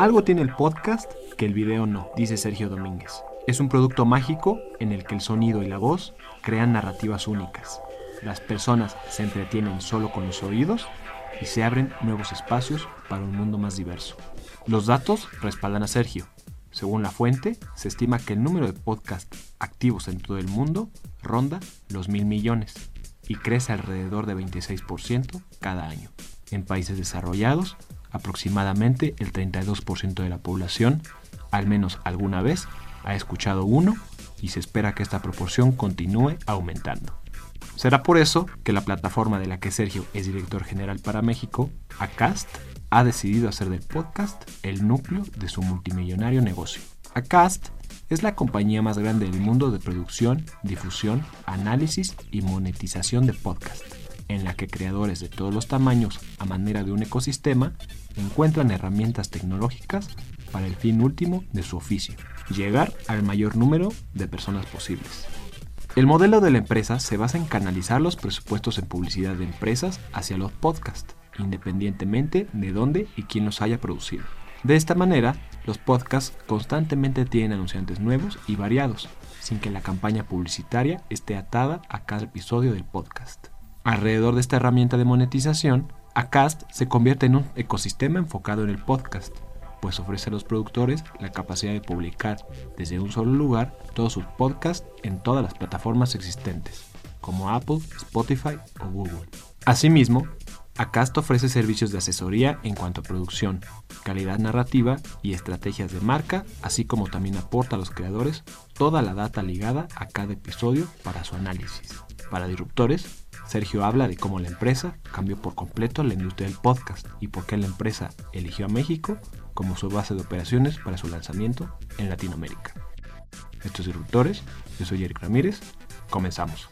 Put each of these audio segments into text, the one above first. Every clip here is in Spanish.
Algo tiene el podcast que el video no, dice Sergio Domínguez. Es un producto mágico en el que el sonido y la voz crean narrativas únicas. Las personas se entretienen solo con los oídos y se abren nuevos espacios para un mundo más diverso. Los datos respaldan a Sergio. Según la fuente, se estima que el número de podcasts activos en todo el mundo ronda los mil millones y crece alrededor de 26% cada año. En países desarrollados, aproximadamente el 32% de la población, al menos alguna vez, ha escuchado uno y se espera que esta proporción continúe aumentando. Será por eso que la plataforma de la que Sergio es director general para México, Acast, ha decidido hacer del podcast el núcleo de su multimillonario negocio. Acast es la compañía más grande del mundo de producción, difusión, análisis y monetización de podcast, en la que creadores de todos los tamaños, a manera de un ecosistema, encuentran herramientas tecnológicas para el fin último de su oficio, llegar al mayor número de personas posibles. El modelo de la empresa se basa en canalizar los presupuestos en publicidad de empresas hacia los podcasts, independientemente de dónde y quién los haya producido. De esta manera, los podcasts constantemente tienen anunciantes nuevos y variados, sin que la campaña publicitaria esté atada a cada episodio del podcast. Alrededor de esta herramienta de monetización, Acast se convierte en un ecosistema enfocado en el podcast, pues ofrece a los productores la capacidad de publicar desde un solo lugar todos sus podcasts en todas las plataformas existentes, como Apple, Spotify o Google. Asimismo, Acast ofrece servicios de asesoría en cuanto a producción, calidad narrativa y estrategias de marca, así como también aporta a los creadores toda la data ligada a cada episodio para su análisis. Para Disruptores, Sergio habla de cómo la empresa cambió por completo la industria del podcast y por qué la empresa eligió a México como su base de operaciones para su lanzamiento en Latinoamérica. Estos Disruptores, yo soy Eric Ramírez, comenzamos.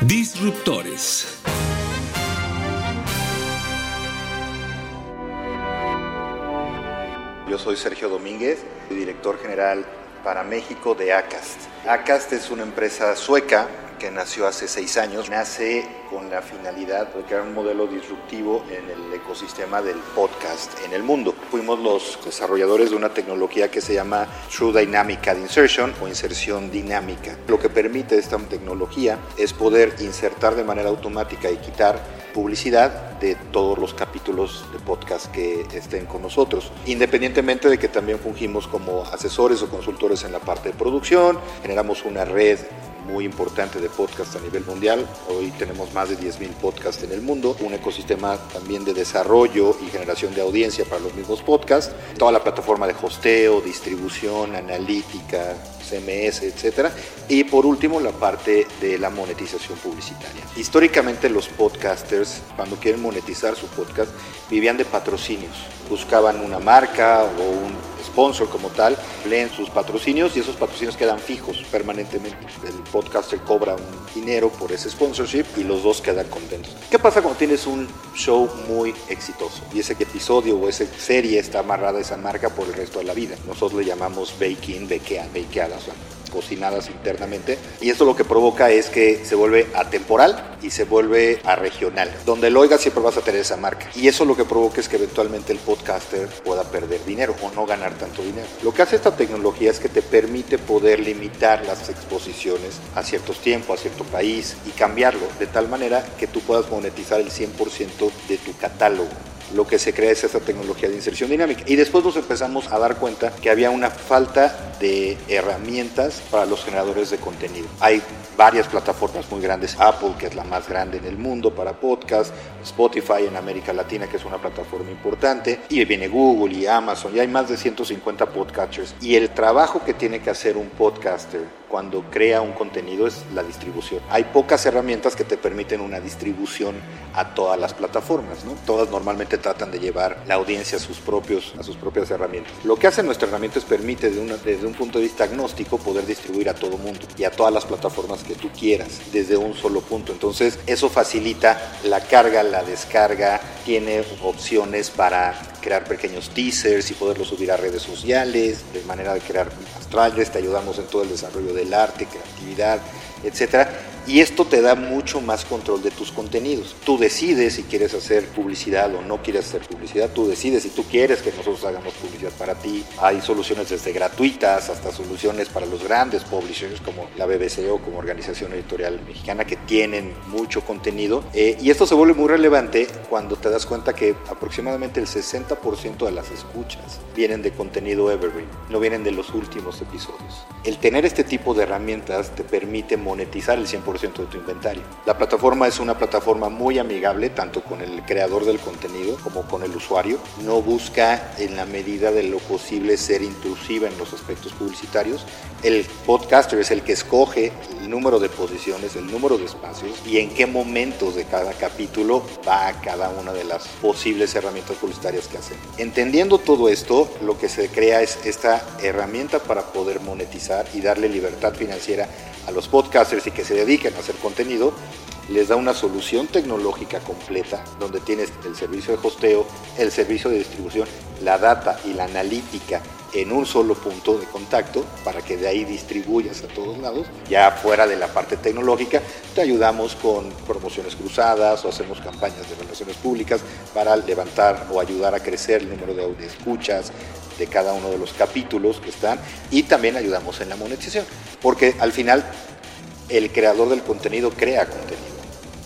Disruptores. Yo soy Sergio Domínguez, director general para México de ACAST. ACAST es una empresa sueca que nació hace seis años. Nace con la finalidad de crear un modelo disruptivo en el ecosistema del podcast en el mundo. Fuimos los desarrolladores de una tecnología que se llama True Dynamic Insertion o inserción dinámica. Lo que permite esta tecnología es poder insertar de manera automática y quitar publicidad de todos los capítulos de podcast que estén con nosotros, independientemente de que también fungimos como asesores o consultores en la parte de producción, generamos una red muy importante de podcast a nivel mundial. Hoy tenemos más de 10.000 podcasts en el mundo, un ecosistema también de desarrollo y generación de audiencia para los mismos podcasts, toda la plataforma de hosteo, distribución, analítica, CMS, etcétera, y por último la parte de la monetización publicitaria. Históricamente los podcasters cuando quieren monetizar su podcast vivían de patrocinios, buscaban una marca o un sponsor como tal, leen sus patrocinios y esos patrocinios quedan fijos permanentemente. El podcaster cobra un dinero por ese sponsorship y los dos quedan contentos. ¿Qué pasa cuando tienes un show muy exitoso y ese episodio o esa serie está amarrada a esa marca por el resto de la vida? Nosotros le llamamos baking, bequeada, bakeadas, cocinadas internamente y esto lo que provoca es que se vuelve atemporal y se vuelve a regional. Donde lo oigas siempre vas a tener esa marca y eso lo que provoca es que eventualmente el podcaster pueda perder dinero o no ganar tanto dinero. Lo que hace esta tecnología es que te permite poder limitar las exposiciones a ciertos tiempos, a cierto país y cambiarlo de tal manera que tú puedas monetizar el 100% de tu catálogo lo que se crea es esta tecnología de inserción dinámica. Y después nos empezamos a dar cuenta que había una falta de herramientas para los generadores de contenido. Hay varias plataformas muy grandes, Apple, que es la más grande en el mundo para podcast, Spotify en América Latina, que es una plataforma importante, y viene Google y Amazon, y hay más de 150 podcasters. Y el trabajo que tiene que hacer un podcaster cuando crea un contenido es la distribución. Hay pocas herramientas que te permiten una distribución a todas las plataformas, ¿no? Todas normalmente tratan de llevar la audiencia a sus, propios, a sus propias herramientas. Lo que hace nuestra herramienta es permite desde un punto de vista agnóstico poder distribuir a todo mundo y a todas las plataformas que tú quieras desde un solo punto. Entonces eso facilita la carga, la descarga, tiene opciones para crear pequeños teasers y poderlos subir a redes sociales, de manera de crear astrales, te ayudamos en todo el desarrollo del arte, creatividad, etcétera y esto te da mucho más control de tus contenidos. Tú decides si quieres hacer publicidad o no quieres hacer publicidad, tú decides si tú quieres que nosotros hagamos publicidad para ti. Hay soluciones desde gratuitas hasta soluciones para los grandes publishers como la BBC o como Organización Editorial Mexicana que tienen mucho contenido. Eh, y esto se vuelve muy relevante cuando te das cuenta que aproximadamente el 60% de las escuchas vienen de contenido evergreen, no vienen de los últimos episodios. El tener este tipo de herramientas te permite monetizar el 100% de tu inventario. La plataforma es una plataforma muy amigable tanto con el creador del contenido como con el usuario. No busca en la medida de lo posible ser intrusiva en los aspectos publicitarios. El podcaster es el que escoge el número de posiciones, el número de espacios y en qué momentos de cada capítulo va cada una de las posibles herramientas publicitarias que hacen. Entendiendo todo esto, lo que se crea es esta herramienta para poder monetizar y darle libertad financiera a los podcasters y que se dediquen a hacer contenido, les da una solución tecnológica completa donde tienes el servicio de hosteo, el servicio de distribución, la data y la analítica en un solo punto de contacto para que de ahí distribuyas a todos lados. Ya fuera de la parte tecnológica, te ayudamos con promociones cruzadas o hacemos campañas de relaciones públicas para levantar o ayudar a crecer el número de escuchas de cada uno de los capítulos que están y también ayudamos en la monetización, porque al final el creador del contenido crea contenido,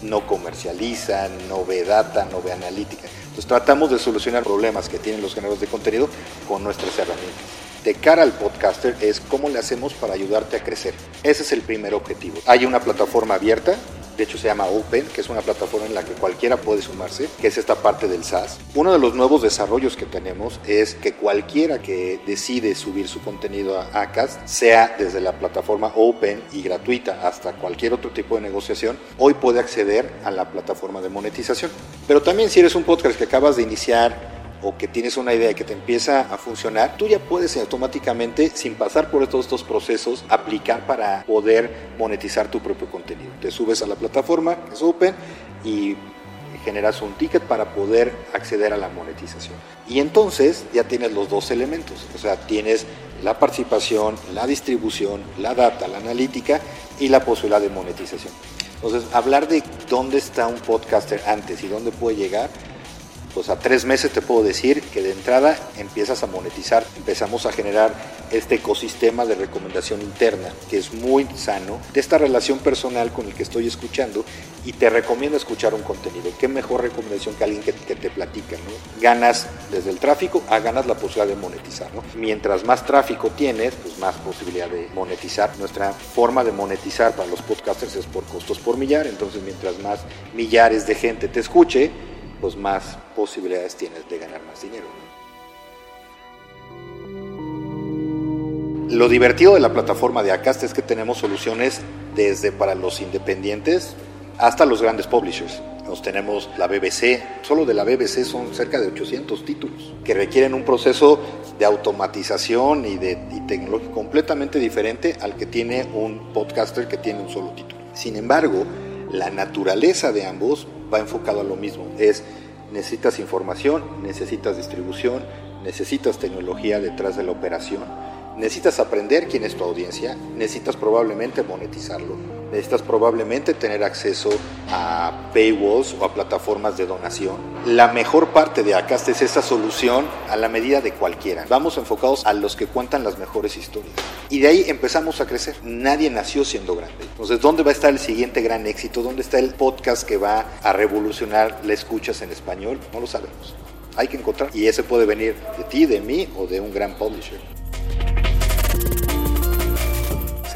no comercializa, no ve data, no ve analítica. Entonces tratamos de solucionar problemas que tienen los generadores de contenido con nuestras herramientas. De cara al podcaster es cómo le hacemos para ayudarte a crecer. Ese es el primer objetivo. Hay una plataforma abierta de hecho se llama Open, que es una plataforma en la que cualquiera puede sumarse, que es esta parte del SaaS. Uno de los nuevos desarrollos que tenemos es que cualquiera que decide subir su contenido a Acast, sea desde la plataforma Open y gratuita hasta cualquier otro tipo de negociación, hoy puede acceder a la plataforma de monetización. Pero también si eres un podcast que acabas de iniciar, o que tienes una idea que te empieza a funcionar, tú ya puedes automáticamente, sin pasar por todos estos procesos, aplicar para poder monetizar tu propio contenido. Te subes a la plataforma, es Open, y generas un ticket para poder acceder a la monetización. Y entonces ya tienes los dos elementos, o sea, tienes la participación, la distribución, la data, la analítica y la posibilidad de monetización. Entonces, hablar de dónde está un podcaster antes y dónde puede llegar, pues a tres meses te puedo decir que de entrada empiezas a monetizar, empezamos a generar este ecosistema de recomendación interna que es muy sano, de esta relación personal con el que estoy escuchando y te recomiendo escuchar un contenido. ¿Qué mejor recomendación que alguien que, te platica? ¿no? Ganas desde el tráfico a ganas la posibilidad de monetizar. ¿no? Mientras más tráfico tienes, pues más posibilidad de monetizar. Nuestra forma de monetizar para los podcasters es por costos por millar, entonces mientras más millares de gente te escuche, pues más posibilidades tienes de ganar más dinero. Lo divertido de la plataforma de Acast es que tenemos soluciones desde para los independientes hasta los grandes publishers. Nos tenemos la BBC, solo de la BBC son cerca de 800 títulos que requieren un proceso de automatización y de tecnología completamente diferente al que tiene un podcaster que tiene un solo título. Sin embargo, la naturaleza de ambos va enfocado a lo mismo. Es necesitas información, necesitas distribución, necesitas tecnología detrás de la operación, necesitas aprender quién es tu audiencia, necesitas probablemente monetizarlo necesitas probablemente tener acceso a paywalls o a plataformas de donación. La mejor parte de Acast es esa solución a la medida de cualquiera. Vamos enfocados a los que cuentan las mejores historias. Y de ahí empezamos a crecer. Nadie nació siendo grande. Entonces, ¿dónde va a estar el siguiente gran éxito? ¿Dónde está el podcast que va a revolucionar la escuchas en español? No lo sabemos. Hay que encontrar. Y ese puede venir de ti, de mí o de un gran publisher.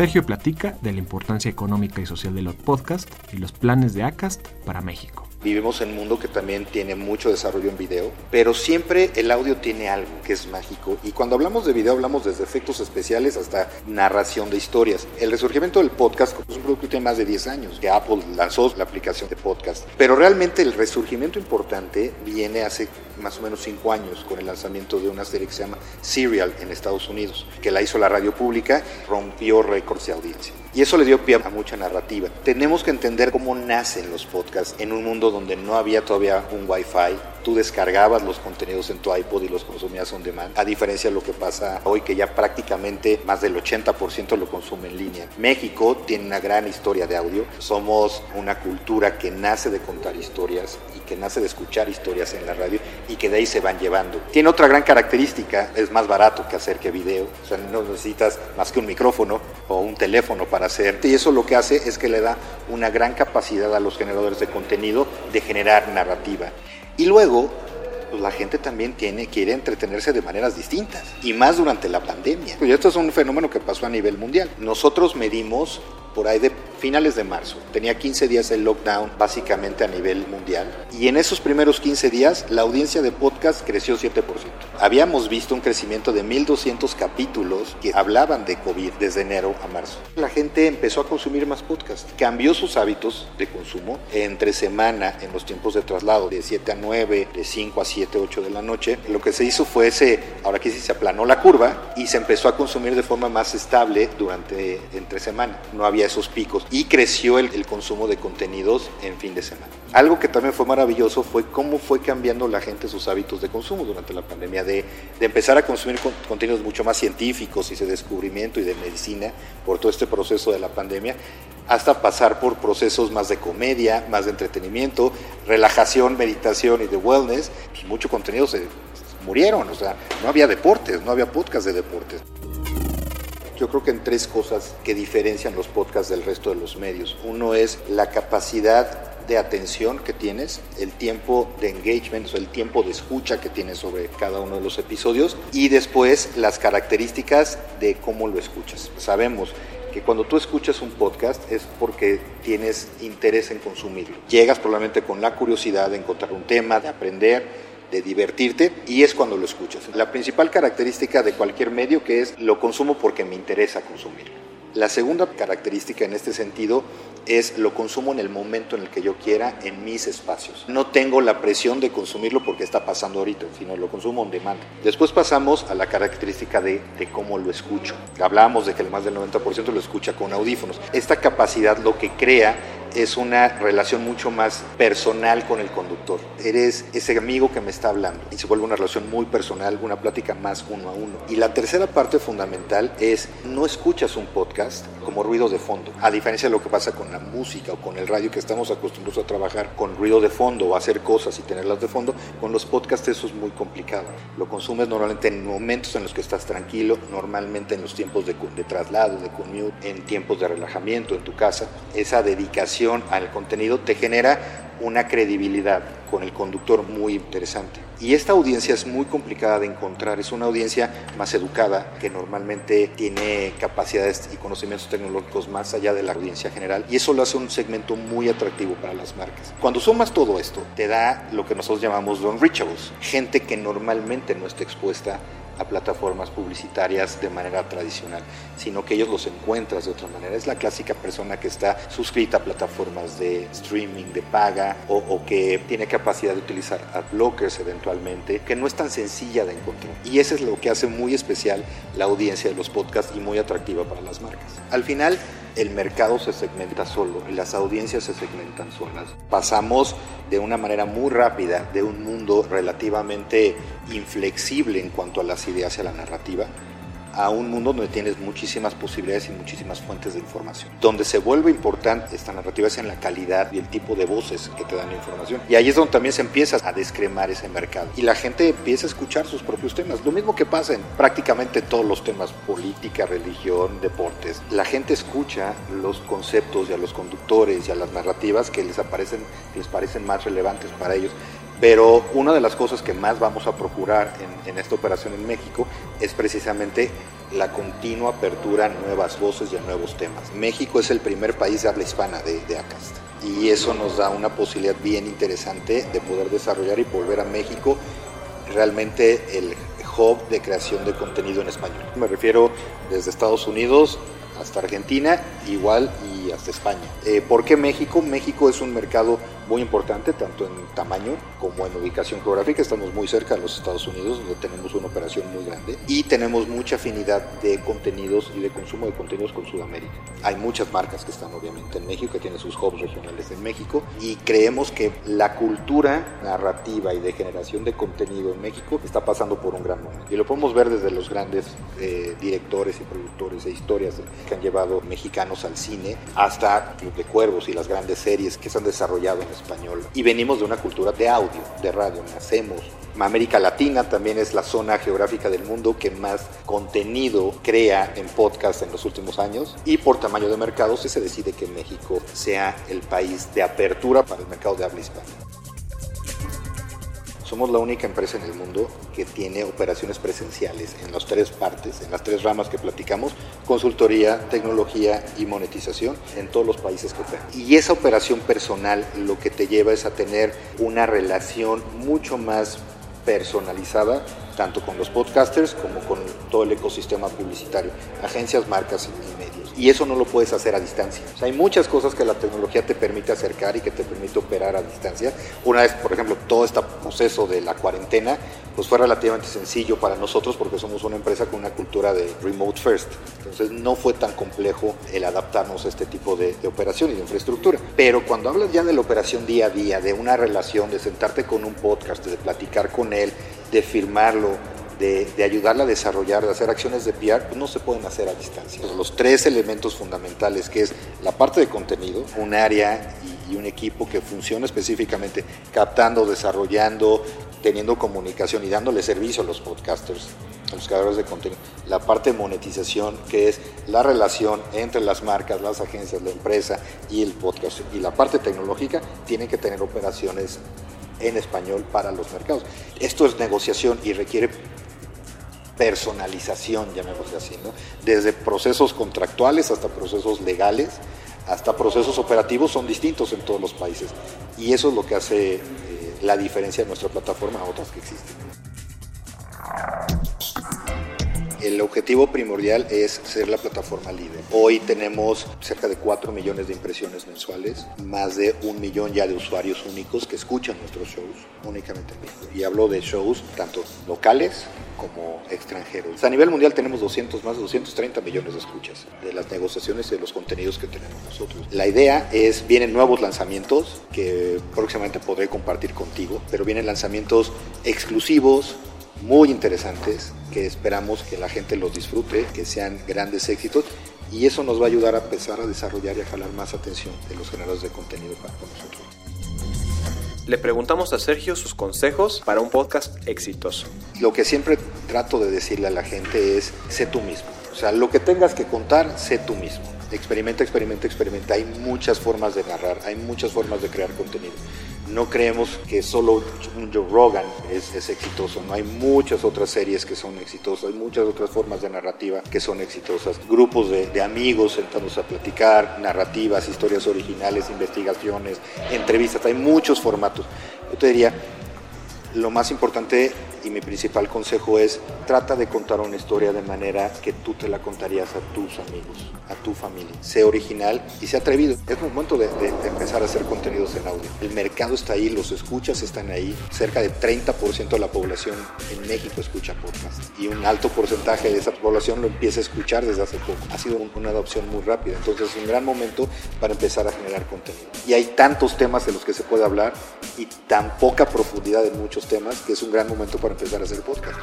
Sergio platica de la importancia económica y social de los podcasts y los planes de ACAST para México. Vivimos en un mundo que también tiene mucho desarrollo en video, pero siempre el audio tiene algo que es mágico. Y cuando hablamos de video hablamos desde efectos especiales hasta narración de historias. El resurgimiento del podcast es un producto que tiene más de 10 años, que Apple lanzó la aplicación de podcast. Pero realmente el resurgimiento importante viene hace más o menos 5 años con el lanzamiento de una serie que se llama Serial en Estados Unidos, que la hizo la radio pública, rompió récords de audiencia. Y eso le dio pie a mucha narrativa. Tenemos que entender cómo nacen los podcasts en un mundo donde no había todavía un Wi-Fi. Tú descargabas los contenidos en tu iPod y los consumías on demand, a diferencia de lo que pasa hoy, que ya prácticamente más del 80% lo consume en línea. México tiene una gran historia de audio. Somos una cultura que nace de contar historias y que nace de escuchar historias en la radio y que de ahí se van llevando. Tiene otra gran característica, es más barato que hacer que video. O sea, no necesitas más que un micrófono o un teléfono para hacer. Y eso lo que hace es que le da una gran capacidad a los generadores de contenido de generar narrativa. Y luego, pues la gente también tiene, quiere entretenerse de maneras distintas, y más durante la pandemia. Esto es un fenómeno que pasó a nivel mundial. Nosotros medimos por ahí de finales de marzo. Tenía 15 días el lockdown básicamente a nivel mundial y en esos primeros 15 días la audiencia de podcast creció 7%. Habíamos visto un crecimiento de 1.200 capítulos que hablaban de COVID desde enero a marzo. La gente empezó a consumir más podcast, cambió sus hábitos de consumo entre semana en los tiempos de traslado de 7 a 9, de 5 a 7, 8 de la noche. Lo que se hizo fue ese, ahora que sí se aplanó la curva y se empezó a consumir de forma más estable durante entre semana. No había esos picos y creció el, consumo de contenidos en fin de semana. Algo que también fue maravilloso fue cómo fue cambiando la gente sus hábitos de consumo durante la pandemia, de, empezar a consumir con, contenidos mucho más científicos y de descubrimiento y de medicina por todo este proceso de la pandemia, hasta pasar por procesos más de comedia, más de entretenimiento, relajación, meditación y de wellness, y mucho contenido se murieron, o sea, no había deportes, no había podcast de deportes yo creo que en tres cosas que diferencian los podcasts del resto de los medios. Uno es la capacidad de atención que tienes, el tiempo de engagement, o el tiempo de escucha que tienes sobre cada uno de los episodios y después las características de cómo lo escuchas. Sabemos que cuando tú escuchas un podcast es porque tienes interés en consumirlo. Llegas probablemente con la curiosidad de encontrar un tema, de aprender, de divertirte y es cuando lo escuchas. La principal característica de cualquier medio que es lo consumo porque me interesa consumirlo. La segunda característica en este sentido es lo consumo en el momento en el que yo quiera, en mis espacios. No tengo la presión de consumirlo porque está pasando ahorita, sino lo consumo on demand. Después pasamos a la característica de, de cómo lo escucho. Hablábamos de que el más del 90% lo escucha con audífonos. Esta capacidad lo que crea es una relación mucho más personal con el conductor. Eres ese amigo que me está hablando y se vuelve una relación muy personal, una plática más uno a uno. Y la tercera parte fundamental es no escuchas un podcast como ruido de fondo, a diferencia de lo que pasa con la música o con el radio que estamos acostumbrados a trabajar con ruido de fondo o hacer cosas y tenerlas de fondo, con los podcasts eso es muy complicado. Lo consumes normalmente en momentos en los que estás tranquilo, normalmente en los tiempos de, de traslado, de commute, en tiempos de relajamiento en tu casa. Esa dedicación al contenido te genera una credibilidad con el conductor muy interesante. Y esta audiencia es muy complicada de encontrar, es una audiencia más educada que normalmente tiene capacidades y conocimientos tecnológicos más allá de la audiencia general y eso lo hace un segmento muy atractivo para las marcas. Cuando sumas todo esto, te da lo que nosotros llamamos non-reachables, gente que normalmente no está expuesta a plataformas publicitarias de manera tradicional, sino que ellos los encuentras de otra manera. Es la clásica persona que está suscrita a plataformas de streaming, de paga, o, o que tiene capacidad de utilizar adblockers eventualmente, que no es tan sencilla de encontrar. Y eso es lo que hace muy especial la audiencia de los podcasts y muy atractiva para las marcas. Al final, el mercado se segmenta solo y las audiencias se segmentan solas. Pasamos de una manera muy rápida de un mundo relativamente inflexible en cuanto a las ideas y a la narrativa a un mundo donde tienes muchísimas posibilidades y muchísimas fuentes de información. Donde se vuelve importante esta narrativa es en la calidad y el tipo de voces que te dan la información. Y ahí es donde también se empieza a descremar ese mercado. Y la gente empieza a escuchar sus propios temas. Lo mismo que pasa en prácticamente todos los temas, política, religión, deportes. La gente escucha los conceptos y a los conductores y a las narrativas que les, aparecen, les parecen más relevantes para ellos. Pero una de las cosas que más vamos a procurar en, esta operación en México es precisamente la continua apertura a nuevas voces y a nuevos temas. México es el primer país de habla hispana de, de ACAST y eso nos da una posibilidad bien interesante de poder desarrollar y volver a México realmente el hub de creación de contenido en español. Me refiero desde Estados Unidos hasta Argentina, igual y hasta España. Eh, ¿Por qué México? México es un mercado muy importante, tanto en tamaño como en ubicación geográfica. Estamos muy cerca de los Estados Unidos, donde tenemos una operación muy grande y tenemos mucha afinidad de contenidos y de consumo de contenidos con Sudamérica. Hay muchas marcas que están obviamente en México, que tienen sus hubs regionales en México y creemos que la cultura narrativa y de generación de contenido en México está pasando por un gran momento. Y lo podemos ver desde los grandes eh, directores y productores e historias que han llevado mexicanos al cine hasta Club de Cuervos y las grandes series que se han desarrollado en español. Y venimos de una cultura de audio, de radio, nacemos. América Latina también es la zona geográfica del mundo que más contenido crea en podcast en los últimos años y por tamaño de mercado se decide que México sea el país de apertura para el mercado de habla hispana. Somos la única empresa en el mundo que tiene operaciones presenciales en las tres partes, en las tres ramas que platicamos, consultoría, tecnología y monetización en todos los países que operan. Y esa operación personal lo que te lleva es a tener una relación mucho más personalizada tanto con los podcasters como con todo el ecosistema publicitario, agencias, marcas y medios. Y eso no lo puedes hacer a distancia. Hay muchas cosas que la tecnología te permite acercar y que te permite operar a distancia. Una vez, por ejemplo, todo este proceso de la cuarentena, pues fue relativamente sencillo para nosotros porque somos una empresa con una cultura de remote first. Entonces no fue tan complejo el adaptarnos a este tipo de, de operación y de infraestructura. Pero cuando hablas ya de la operación día a día, de una relación, de sentarte con un podcast, de platicar con él, de firmarlo, de, de, ayudarla a desarrollar, de hacer acciones de PR, pues no se pueden hacer a distancia. Los tres elementos fundamentales, que es la parte de contenido, un área y, y un equipo que funciona específicamente captando, desarrollando, teniendo comunicación y dándole servicio a los podcasters, a los creadores de contenido. La parte de monetización, que es la relación entre las marcas, las agencias, la empresa y el podcast. Y la parte tecnológica, tiene que tener operaciones en español para los mercados. Esto es negociación y requiere personalización, llamémosle así, ¿no? desde procesos contractuales hasta procesos legales, hasta procesos operativos son distintos en todos los países. Y eso es lo que hace eh, la diferencia de nuestra plataforma a otras que existen. El objetivo primordial es ser la plataforma líder. Hoy tenemos cerca de 4 millones de impresiones mensuales, más de un millón ya de usuarios únicos que escuchan nuestros shows únicamente en. Y hablo de shows tanto locales como extranjeros. A nivel mundial tenemos 200, más de 230 millones de escuchas de las negociaciones y de los contenidos que tenemos nosotros. La idea es, vienen nuevos lanzamientos que próximamente podré compartir contigo, pero vienen lanzamientos exclusivos, muy interesantes que esperamos que la gente los disfrute, que sean grandes éxitos y eso nos va a ayudar a empezar a desarrollar y a jalar más atención de los generadores de contenido para nosotros. Le preguntamos a Sergio sus consejos para un podcast exitoso. Lo que siempre trato de decirle a la gente es, sé tú mismo. O sea, lo que tengas que contar, sé tú mismo. Experimenta, experimenta, experimenta. Hay muchas formas de narrar, hay muchas formas de crear contenido no creemos que solo un Joe Rogan es, exitoso, no hay muchas otras series que son exitosas, hay muchas otras formas de narrativa que son exitosas, grupos de, de amigos sentándose a platicar, narrativas, historias originales, investigaciones, entrevistas, hay muchos formatos. Yo te diría, lo más importante y mi principal consejo es trata de contar una historia de manera que tú te la contarías a tus amigos, a tu familia. Sé original y sé atrevido. Es momento de, de, de, empezar a hacer contenidos en audio. El mercado está ahí, los escuchas están ahí. Cerca de 30% de la población en México escucha podcast y un alto porcentaje de esa población lo empieza a escuchar desde hace poco. Ha sido una adopción muy rápida. Entonces es un gran momento para empezar a generar contenido. Y hay tantos temas de los que se puede hablar y tan poca profundidad en muchos temas que es un gran momento para empezar a hacer podcast.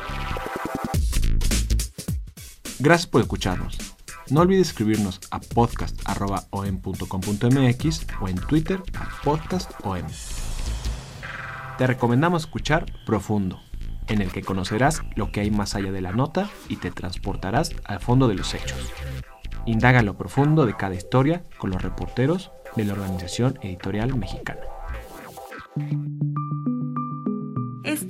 Gracias por escucharnos. No olvides escribirnos a podcast.om.com.mx o en Twitter a podcastom. Te recomendamos escuchar Profundo, en el que conocerás lo que hay más allá de la nota y te transportarás al fondo de los hechos. Indaga lo profundo de cada historia con los reporteros de la Organización Editorial Mexicana.